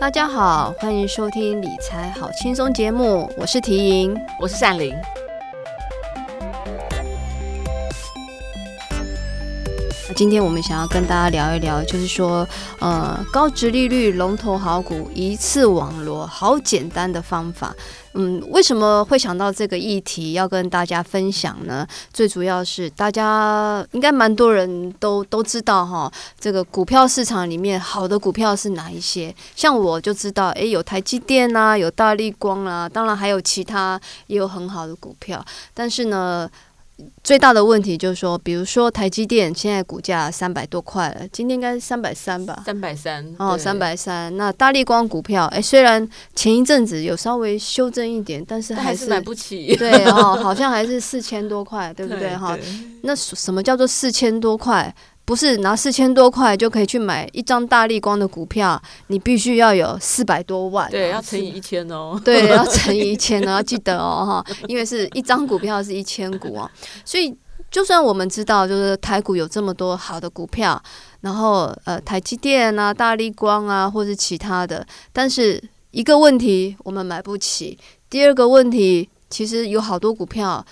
大家好，欢迎收听理财好轻松节目，我是缇莹，我是善玲。今天我们想要跟大家聊一聊，就是说，呃，高值利率龙头好股一次网罗，好简单的方法。嗯，为什么会想到这个议题要跟大家分享呢？最主要是大家应该蛮多人都都知道哈，这个股票市场里面好的股票是哪一些？像我就知道，诶，有台积电啊，有大立光啊，当然还有其他也有很好的股票，但是呢。最大的问题就是说，比如说台积电现在股价三百多块了，今天应该是三百三吧？三百三哦，三百三。那大力光股票，哎，虽然前一阵子有稍微修正一点，但是还是，还是买不起。对哦，好像还是四千多块，对不对？哈，那什么叫做四千多块？不是拿四千多块就可以去买一张大立光的股票，你必须要有四百多万，对，要乘以一千哦，对，要乘以一千哦，要记得哦，哈，因为是一张股票是一千股哦，所以就算我们知道，就是台股有这么多好的股票，然后呃，台积电啊、大立光啊，或是其他的，但是一个问题我们买不起，第二个问题其实有好多股票。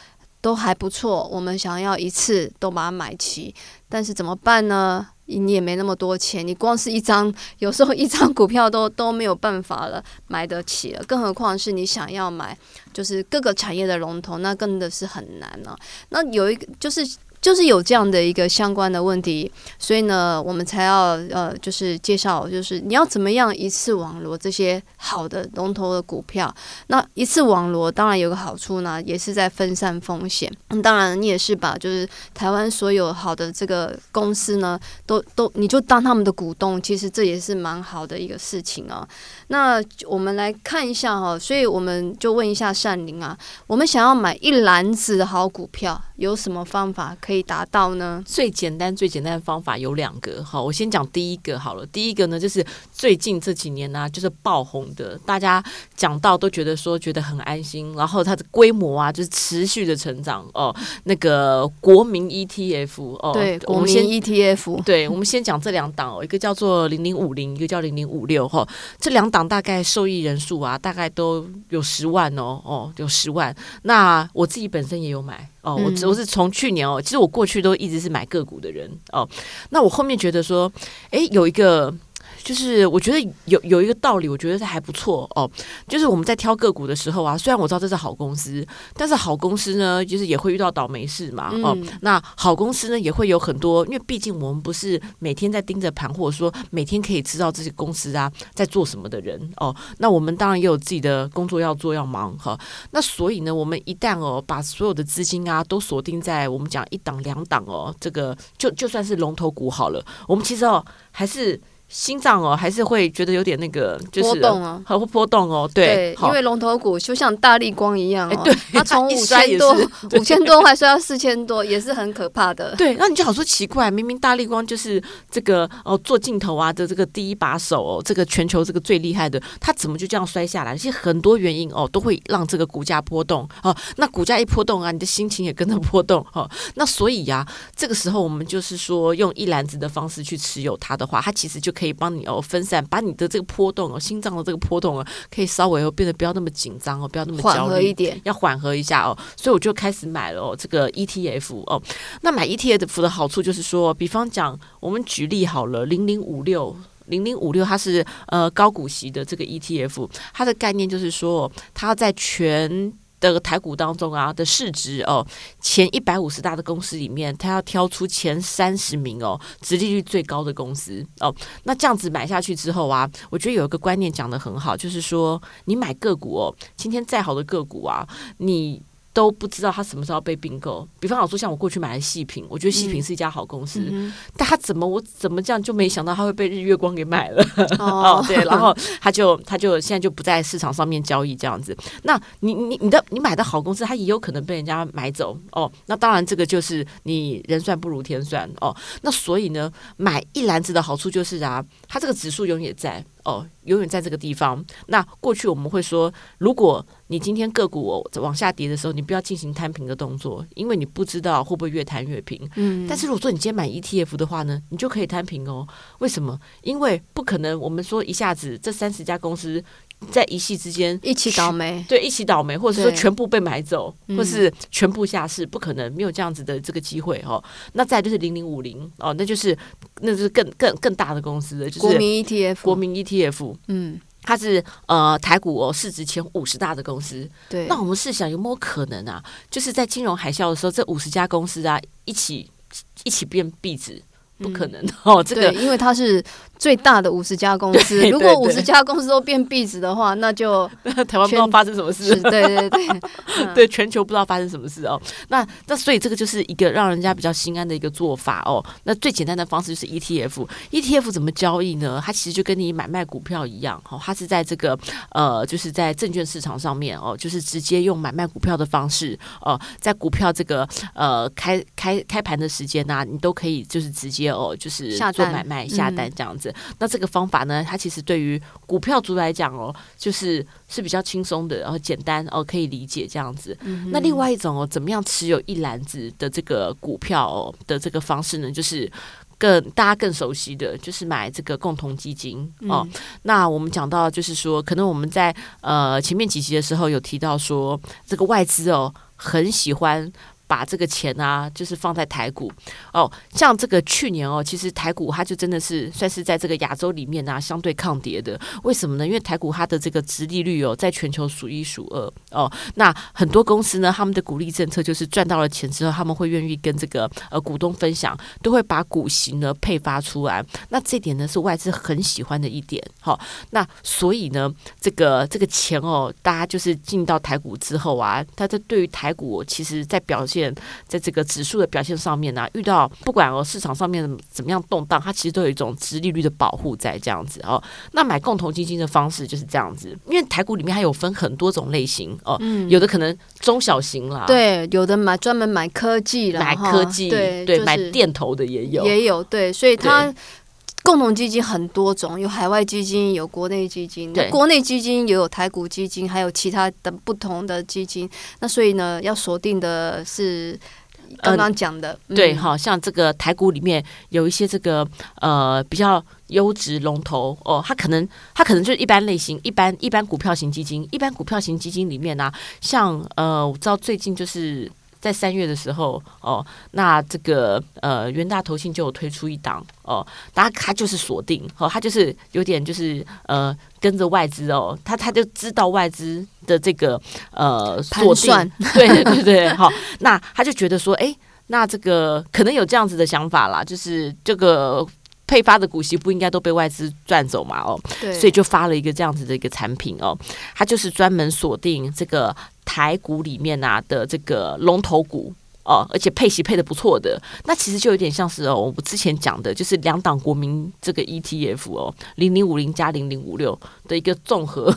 都还不错，我们想要一次都把它买齐，但是怎么办呢？你也没那么多钱，你光是一张，有时候一张股票都都没有办法了买得起了，更何况是你想要买，就是各个产业的龙头，那真的是很难了。那有一个就是。就是有这样的一个相关的问题，所以呢，我们才要呃，就是介绍，就是你要怎么样一次网罗这些好的龙头的股票。那一次网罗当然有个好处呢，也是在分散风险。当然你也是把就是台湾所有好的这个公司呢，都都你就当他们的股东，其实这也是蛮好的一个事情啊。那我们来看一下哈，所以我们就问一下善玲啊，我们想要买一篮子的好股票，有什么方法可以可以达到呢？最简单、最简单的方法有两个。好，我先讲第一个好了。第一个呢，就是最近这几年呢、啊，就是爆红的，大家讲到都觉得说觉得很安心，然后它的规模啊，就是持续的成长哦。那个国民 ETF 哦，对，国民 ETF，对，我们先讲这两档哦，一个叫做零零五零，一个叫零零五六哈，这两档。大概受益人数啊，大概都有十万哦，哦，有十万。那我自己本身也有买哦，我我是从去年哦，其实我过去都一直是买个股的人哦。那我后面觉得说，哎，有一个。就是我觉得有有一个道理，我觉得是还不错哦。就是我们在挑个股的时候啊，虽然我知道这是好公司，但是好公司呢，就是也会遇到倒霉事嘛。哦，那好公司呢，也会有很多，因为毕竟我们不是每天在盯着盘，或者说每天可以知道这些公司啊在做什么的人哦。那我们当然也有自己的工作要做要忙哈。那所以呢，我们一旦哦把所有的资金啊都锁定在我们讲一档两档哦，这个就就算是龙头股好了，我们其实哦还是。心脏哦，还是会觉得有点那个，就是波动哦，很会波动哦。对，因为龙头股就像大力光一样哦，对，它从五千多、五千多块摔到四千多，也是很可怕的。对，那你就好说奇怪，明明大力光就是这个哦做镜头啊的这个第一把手哦，这个全球这个最厉害的，它怎么就这样摔下来？其实很多原因哦，都会让这个股价波动哦。那股价一波动啊，你的心情也跟着波动哦。那所以呀，这个时候我们就是说用一篮子的方式去持有它的话，它其实就可以。可以帮你哦分散，把你的这个波动哦，心脏的这个波动哦，可以稍微哦变得不要那么紧张哦，不要那么焦虑，缓和一点，要缓和一下哦。所以我就开始买了哦这个 ETF 哦。那买 ETF 的好处就是说，比方讲，我们举例好了，零零五六零零五六，它是呃高股息的这个 ETF，它的概念就是说，它在全。的台股当中啊的市值哦，前一百五十大的公司里面，他要挑出前三十名哦，殖利率最高的公司哦。那这样子买下去之后啊，我觉得有一个观念讲的很好，就是说你买个股哦，今天再好的个股啊，你。都不知道他什么时候被并购。比方好说，像我过去买的细品，我觉得细品是一家好公司，嗯、但他怎么我怎么这样就没想到他会被日月光给买了哦，哦，对，然后他就他就现在就不在市场上面交易这样子。那你你你的你买的好公司，他也有可能被人家买走哦。那当然这个就是你人算不如天算哦。那所以呢，买一篮子的好处就是啊，它这个指数永远在哦，永远在这个地方。那过去我们会说，如果你今天个股往下跌的时候，你不要进行摊平的动作，因为你不知道会不会越摊越平。嗯，但是如果说你今天买 ETF 的话呢，你就可以摊平哦。为什么？因为不可能，我们说一下子这三十家公司。在一夕之间一起倒霉，对，一起倒霉，或者说全部被买走，或是全部下市，不可能没有这样子的这个机会哦。那再就是零零五零哦，那就是那就是更更更大的公司的，就是国民 ETF，国民 ETF，嗯，它是呃台股哦市值前五十大的公司。对，那我们试想有没有可能啊？就是在金融海啸的时候，这五十家公司啊一起一起变壁纸？不可能哦，这个因为它是。最大的五十家公司，如果五十家公司都变壁纸的话，那就 台湾不知道发生什么事。对对对，对 全球不知道发生什么事哦。那那所以这个就是一个让人家比较心安的一个做法哦。那最简单的方式就是 ETF。ETF 怎么交易呢？它其实就跟你买卖股票一样哦，它是在这个呃，就是在证券市场上面哦，就是直接用买卖股票的方式哦，在股票这个呃开开开盘的时间呐，你都可以就是直接哦，就是做买卖下单这样子。那这个方法呢，它其实对于股票族来讲哦，就是是比较轻松的，然后简单哦，可以理解这样子。嗯、那另外一种哦，怎么样持有一篮子的这个股票哦的这个方式呢？就是更大家更熟悉的就是买这个共同基金哦。嗯、那我们讲到就是说，可能我们在呃前面几集的时候有提到说，这个外资哦很喜欢。把这个钱啊，就是放在台股哦，像这个去年哦，其实台股它就真的是算是在这个亚洲里面啊，相对抗跌的。为什么呢？因为台股它的这个殖利率哦，在全球数一数二哦。那很多公司呢，他们的股利政策就是赚到了钱之后，他们会愿意跟这个呃股东分享，都会把股息呢配发出来。那这点呢是外资很喜欢的一点。好、那所以呢，这个这个钱哦，大家就是进到台股之后啊，它这对于台股其实在表现。在这个指数的表现上面呢、啊，遇到不管哦市场上面怎么样动荡，它其实都有一种殖利率的保护在这样子哦。那买共同基金的方式就是这样子，因为台股里面还有分很多种类型哦，嗯、有的可能中小型啦，对，有的买专门买科技啦，买科技，对买电投的也有，也有对，所以它。共同基金很多种，有海外基金，有国内基金。对，国内基金也有台股基金，还有其他的不同的基金。那所以呢，要锁定的是刚刚讲的，呃、对，好、嗯、像这个台股里面有一些这个呃比较优质龙头哦，它可能它可能就是一般类型，一般一般股票型基金，一般股票型基金里面呢、啊，像呃，我知道最近就是。在三月的时候，哦，那这个呃，元大投信就有推出一档哦，大家他就是锁定，哦，他就是有点就是呃，跟着外资哦，他他就知道外资的这个呃锁定，算对对对，好，那他就觉得说，哎，那这个可能有这样子的想法啦，就是这个。配发的股息不应该都被外资赚走嘛？哦，对，所以就发了一个这样子的一个产品哦，它就是专门锁定这个台股里面啊的这个龙头股。哦，而且配息配的不错的，那其实就有点像是哦，我们之前讲的，就是两档国民这个 ETF 哦，零零五零加零零五六的一个综合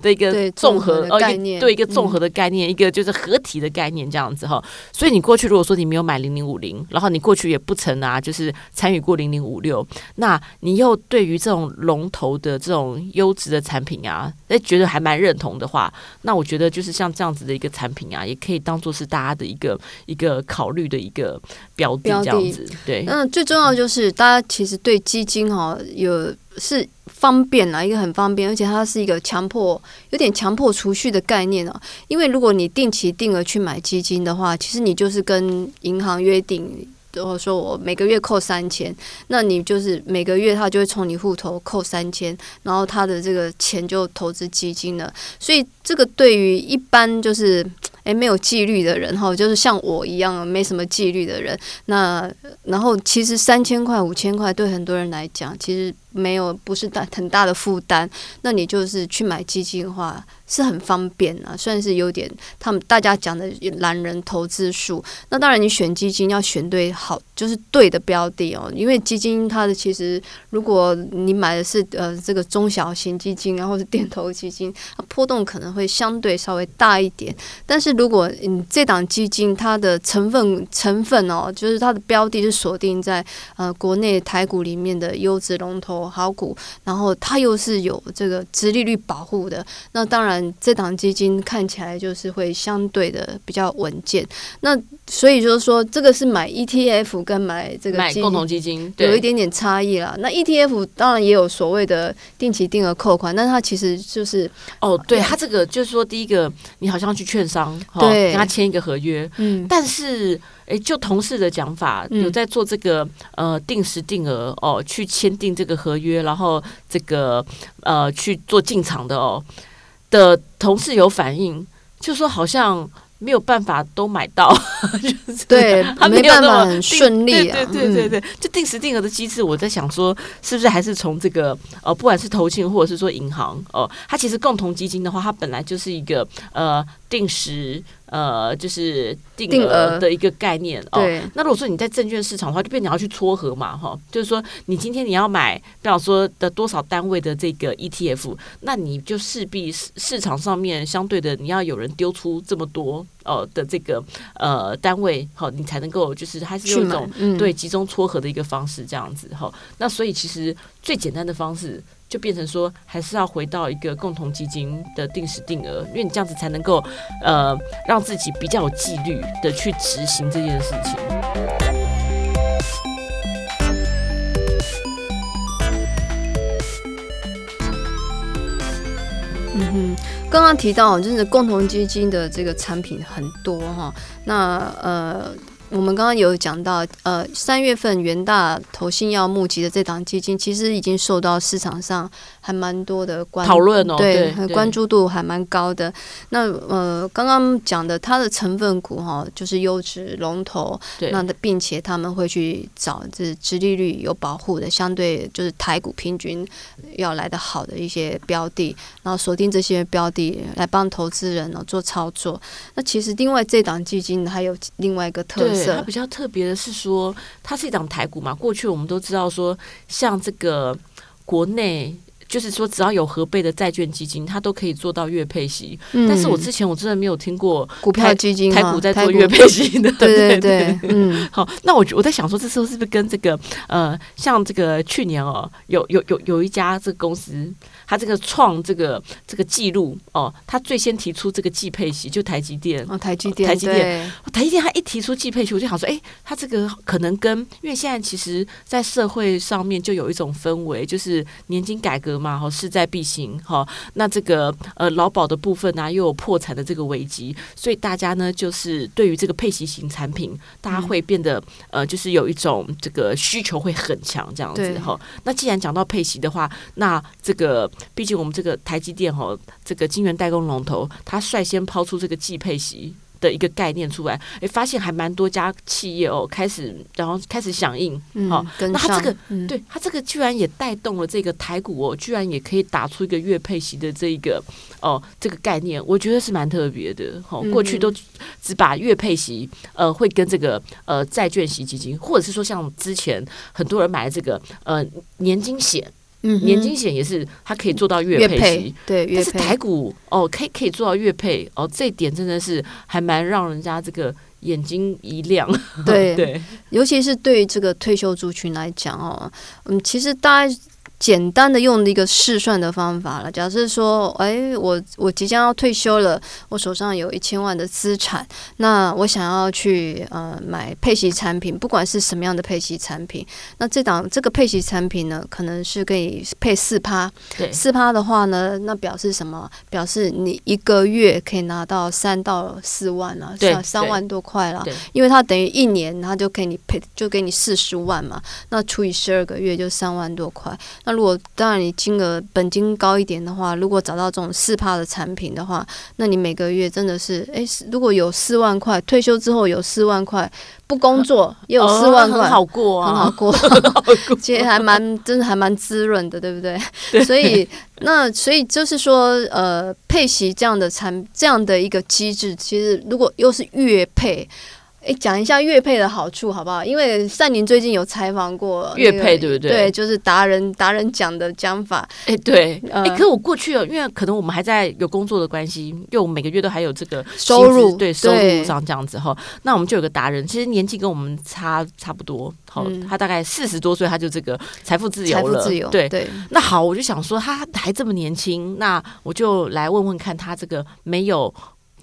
的一个综合哦概念，对一个综合的概念，一个就是合体的概念这样子哈。所以你过去如果说你没有买零零五零，然后你过去也不曾啊，就是参与过零零五六，那你又对于这种龙头的这种优质的产品啊，诶，觉得还蛮认同的话，那我觉得就是像这样子的一个产品啊，也可以当做是大家的一个。一个考虑的一个标的这样子，对。那，最重要的就是大家其实对基金哈有是方便啦，一个很方便，而且它是一个强迫有点强迫储蓄的概念啊。因为如果你定期定额去买基金的话，其实你就是跟银行约定，然后说我每个月扣三千，那你就是每个月他就会从你户头扣三千，然后他的这个钱就投资基金了。所以这个对于一般就是。诶，没有纪律的人哈，就是像我一样没什么纪律的人。那然后其实三千块、五千块对很多人来讲，其实。没有，不是大很大的负担，那你就是去买基金的话是很方便啊，算是有点他们大家讲的懒人投资术。那当然，你选基金要选对好，就是对的标的哦，因为基金它的其实如果你买的是呃这个中小型基金，啊，或者定投基金，它波动可能会相对稍微大一点。但是如果你这档基金它的成分成分哦，就是它的标的是锁定在呃国内台股里面的优质龙头好股，然后它又是有这个殖利率保护的，那当然这档基金看起来就是会相对的比较稳健。那所以就是说，这个是买 ETF 跟买这个买共同基金有一点点差异啦。那 ETF 当然也有所谓的定期定额扣款，但它其实就是哦，对，它这个就是说，第一个你好像去券商，对，跟他签一个合约，嗯，但是哎，就同事的讲法，有在做这个呃定时定额哦，去签订这个合约，然后这个呃去做进场的哦的同事有反应，就说好像。没有办法都买到，就是对，他没办法很顺利啊。对对对对，就定时定额的机制，我在想说，是不是还是从这个呃，不管是投信或者是说银行哦，它其实共同基金的话，它本来就是一个呃定时。呃，就是定额的一个概念哦。对。那如果说你在证券市场的话，就变你要去撮合嘛，哈。就是说，你今天你要买，比方说的多少单位的这个 ETF，那你就势必市场上面相对的，你要有人丢出这么多呃的这个呃单位，好，你才能够就是还是用一种、嗯、对集中撮合的一个方式这样子哈。那所以其实最简单的方式。就变成说，还是要回到一个共同基金的定时定额，因为你这样子才能够，呃，让自己比较有纪律的去执行这件事情。嗯哼，刚刚提到就是共同基金的这个产品很多哈，那呃。我们刚刚有讲到，呃，三月份元大投信要募集的这档基金，其实已经受到市场上还蛮多的关讨论哦，对，关注度还蛮高的。那呃，刚刚讲的它的成分股哈，就是优质龙头，那的并且他们会去找这殖利率有保护的，相对就是台股平均要来的好的一些标的，然后锁定这些标的来帮投资人呢做操作。那其实另外这档基金还有另外一个特色。它比较特别的是说，它是一档台股嘛。过去我们都知道说，像这个国内，就是说只要有合备的债券基金，它都可以做到月配息。嗯、但是我之前我真的没有听过股票基金、台股在做月配息的。对对对，嗯。好，那我我在想说，这时候是不是跟这个呃，像这个去年哦，有有有有一家这个公司。他这个创这个这个记录哦，他最先提出这个季配息，就台积电哦，台积电，台积电，台积电，他一提出季配息，我就想说，哎，他这个可能跟因为现在其实，在社会上面就有一种氛围，就是年金改革嘛，哈，势在必行，哈，那这个呃劳保的部分呢、啊，又有破产的这个危机，所以大家呢，就是对于这个配息型产品，大家会变得、嗯、呃，就是有一种这个需求会很强这样子，哈。那既然讲到配息的话，那这个。毕竟我们这个台积电哈，这个晶圆代工龙头，它率先抛出这个季配息的一个概念出来，哎，发现还蛮多家企业哦，开始然后开始响应，好、嗯，那它这个，嗯、对它这个居然也带动了这个台股哦，居然也可以打出一个月配息的这一个哦这个概念，我觉得是蛮特别的。好，过去都只把月配息呃会跟这个呃债券型基金，或者是说像之前很多人买的这个呃年金险。嗯，年金险也是，它可以做到月配息，对，但是台股哦，可以可以做到月配哦，这一点真的是还蛮让人家这个眼睛一亮。对 对，尤其是对于这个退休族群来讲哦，嗯，其实大家。简单的用一个试算的方法了。假设说，哎，我我即将要退休了，我手上有一千万的资产，那我想要去呃买配息产品，不管是什么样的配息产品，那这档这个配息产品呢，可能是可以配四趴，四趴的话呢，那表示什么？表示你一个月可以拿到三到四万了，三三万多块了，因为它等于一年，它就给你配，就给你四十万嘛，那除以十二个月就三万多块，那。如果当然你金额本金高一点的话，如果找到这种四趴的产品的话，那你每个月真的是哎，如果有四万块，退休之后有四万块，不工作也有四万块，很好过啊，很好过，其实还蛮真的还蛮滋润的，对不对？对，所以那所以就是说，呃，配息这样的产这样的一个机制，其实如果又是月配。哎，讲一下乐配的好处好不好？因为善宁最近有采访过乐配，对不对？对，就是达人达人讲的讲法。哎，对，哎、呃，可是我过去了，因为可能我们还在有工作的关系，因为我们每个月都还有这个收入，对收入上这样子哈。那我们就有个达人，其实年纪跟我们差差不多，好、嗯，他大概四十多岁，他就这个财富自由了，自由对对。那好，我就想说他还这么年轻，那我就来问问看他这个没有。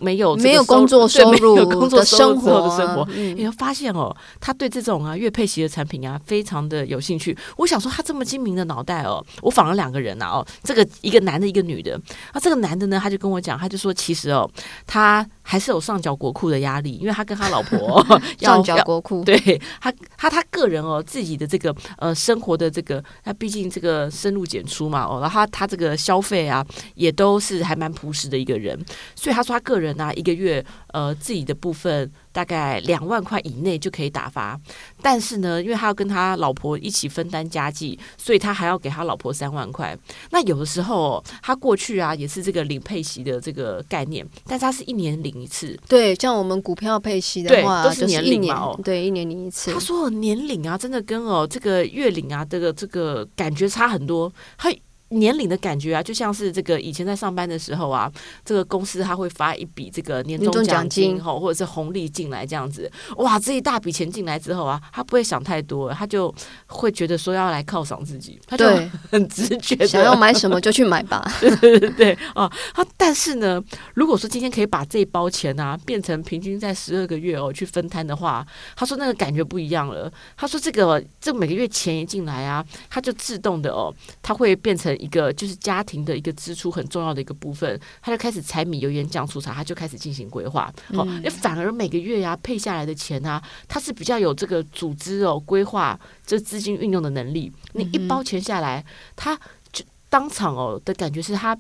没有没有工作收入的生活的生活，你会发现哦，他对这种啊月配息的产品啊非常的有兴趣。我想说他这么精明的脑袋哦，我访了两个人呐哦，这个一个男的，一个女的。啊，这个男的呢，他就跟我讲，他就说其实哦，他还是有上缴国库的压力，因为他跟他老婆 上缴国库，对他他他个人哦自己的这个呃生活的这个，他毕竟这个深入简出嘛哦，然后他他这个消费啊也都是还蛮朴实的一个人，所以他说他个人。那一个月，呃，自己的部分大概两万块以内就可以打发，但是呢，因为他要跟他老婆一起分担家计，所以他还要给他老婆三万块。那有的时候，他过去啊也是这个领配息的这个概念，但是他是一年领一次。对，像我们股票配息的话，都是年领嘛，哦，对，一年领一次。他说年领啊，真的跟哦这个月领啊，这个这个感觉差很多。嘿。年龄的感觉啊，就像是这个以前在上班的时候啊，这个公司他会发一笔这个年终奖金哈，或者是红利进来这样子，哇，这一大笔钱进来之后啊，他不会想太多，他就会觉得说要来犒赏自己，他就 很直觉的 想要买什么就去买吧，对对对对啊，他但是呢，如果说今天可以把这一包钱啊变成平均在十二个月哦去分摊的话，他说那个感觉不一样了，他说这个这每个月钱一进来啊，他就自动的哦，他会变成。一个就是家庭的一个支出很重要的一个部分，他就开始柴米油盐酱醋茶，他就开始进行规划。好、嗯，反而每个月呀、啊、配下来的钱啊，他是比较有这个组织哦规划这资金运用的能力。你一包钱下来，他就当场哦的感觉是他。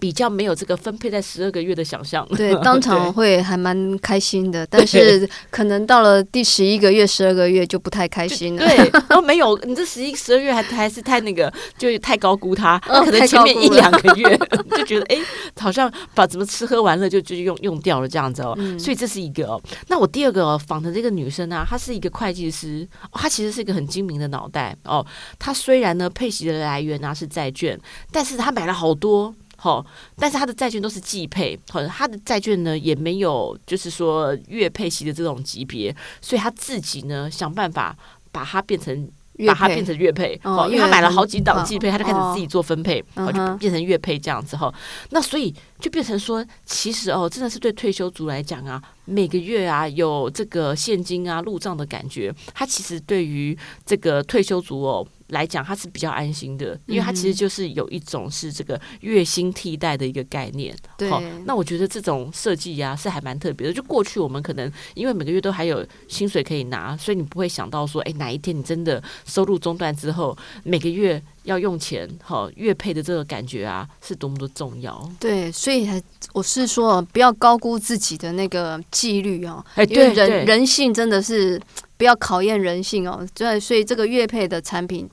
比较没有这个分配在十二个月的想象，对，当场会还蛮开心的，但是可能到了第十一个月、十二个月就不太开心了。对，然后没有，你这十一、十二月还还是太那个，就太高估它。可能前面一两个月 就觉得，哎，好像把怎么吃喝玩乐就就用用掉了这样子哦。所以这是一个哦。那我第二个访的这个女生啊，她是一个会计师，她其实是一个很精明的脑袋哦。她虽然呢配息的来源啊是债券，但是她买了好多。好，但是他的债券都是季配，好，他的债券呢也没有，就是说月配息的这种级别，所以他自己呢想办法把它变成。把它变成月配，哦，因为他买了好几档季配，他就开始自己做分配，哦，就变成月配这样子哈。那所以就变成说，其实哦，真的是对退休族来讲啊，每个月啊有这个现金啊入账的感觉，他其实对于这个退休族哦来讲，他是比较安心的，因为他其实就是有一种是这个月薪替代的一个概念。对，那我觉得这种设计呀是还蛮特别的。就过去我们可能因为每个月都还有薪水可以拿，所以你不会想到说，哎，哪一天你真的。收入中断之后，每个月要用钱，好，月配的这个感觉啊，是多么的重要。对，所以我是说，不要高估自己的那个纪律哦。哎，对，人人性真的是不要考验人性哦。对，所以这个月配的产品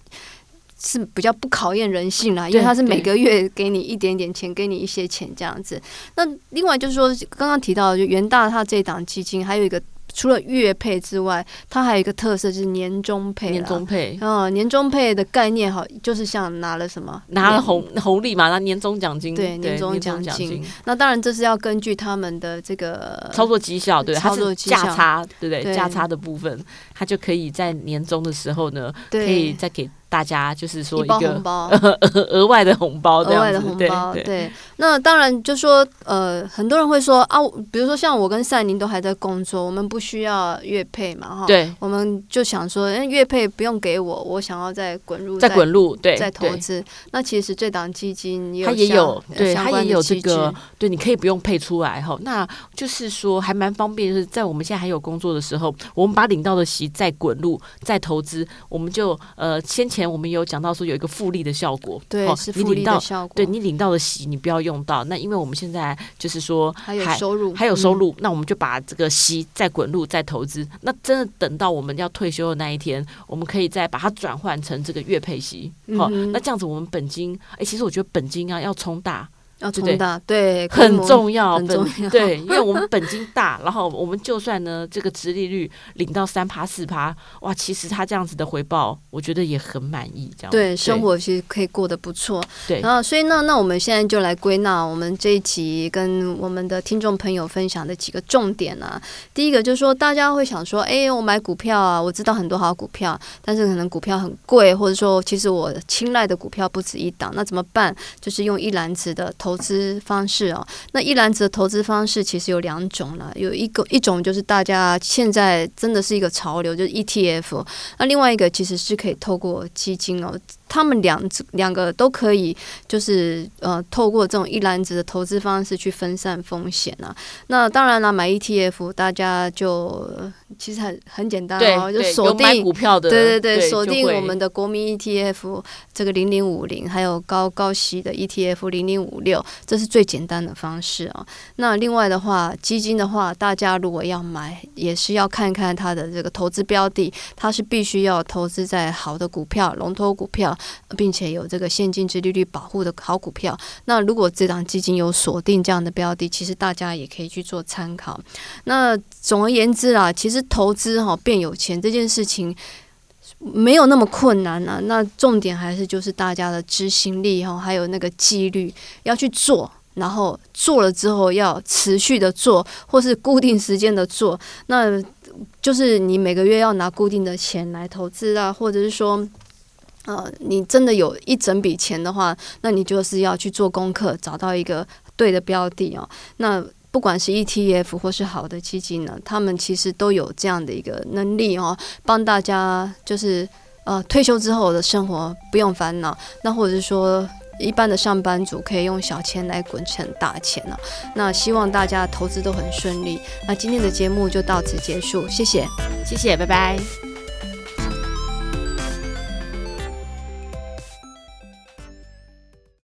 是比较不考验人性啦，因为它是每个月给你一点点钱，给你一些钱这样子。那另外就是说，刚刚提到的就元大它这档基金还有一个。除了月配之外，它还有一个特色就是年终配。年终配，嗯，年终配的概念好，就是像拿了什么，拿了红红利嘛，拿年终奖金。对，年终奖金。那当然，这是要根据他们的这个操作绩效，对，操作绩效价差，对不对？价差的部分，它就可以在年终的时候呢，可以再给。大家就是说一个红包，额外的红包，额外的红包，对。那当然就说，呃，很多人会说啊，比如说像我跟赛宁都还在工作，我们不需要月配嘛，哈。对。我们就想说，哎，月配不用给我，我想要再滚入，再滚入，对，再投资。那其实这档基金它也有，对，它也有这个，对，你可以不用配出来哈。那就是说还蛮方便，就是在我们现在还有工作的时候，我们把领到的息再滚入，再投资，我们就呃先前。前我们有讲到说有一个复利的效果，对，哦、是复利的效果。对，你领到的息你不要用到，那因为我们现在就是说还有收入，还有收入，嗯、那我们就把这个息再滚入再投资。那真的等到我们要退休的那一天，我们可以再把它转换成这个月配息。好、那这样子我们本金，哎，其实我觉得本金啊要冲大。要冲大，对，很重要，很重要，对，因为我们本金大，然后我们就算呢这个殖利率领到三趴四趴，哇，其实他这样子的回报，我觉得也很满意，这样对，生活其实可以过得不错，对，然后所以那那我们现在就来归纳我们这一集跟我们的听众朋友分享的几个重点啊，第一个就是说大家会想说，哎，我买股票啊，我知道很多好股票，但是可能股票很贵，或者说其实我青睐的股票不止一档，那怎么办？就是用一篮子的投。投资方式哦，那一篮子的投资方式其实有两种了，有一个一种就是大家现在真的是一个潮流，就是 ETF，那另外一个其实是可以透过基金哦。他们两两个都可以，就是呃，透过这种一篮子的投资方式去分散风险啊。那当然了，买 ETF 大家就其实很很简单哦，就锁定股票的，对对对，锁定我们的国民 ETF 这个零零五零，还有高高息的 ETF 零零五六，这是最简单的方式啊。那另外的话，基金的话，大家如果要买，也是要看看它的这个投资标的，它是必须要投资在好的股票、龙头股票。并且有这个现金殖利率保护的好股票，那如果这档基金有锁定这样的标的，其实大家也可以去做参考。那总而言之啊，其实投资哈变有钱这件事情没有那么困难啊。那重点还是就是大家的执行力哈，还有那个纪律要去做，然后做了之后要持续的做，或是固定时间的做。那就是你每个月要拿固定的钱来投资啊，或者是说。呃，你真的有一整笔钱的话，那你就是要去做功课，找到一个对的标的哦。那不管是 ETF 或是好的基金呢，他们其实都有这样的一个能力哦，帮大家就是呃退休之后的生活不用烦恼。那或者是说一般的上班族可以用小钱来滚成大钱了。那希望大家投资都很顺利。那今天的节目就到此结束，谢谢，谢谢，拜拜。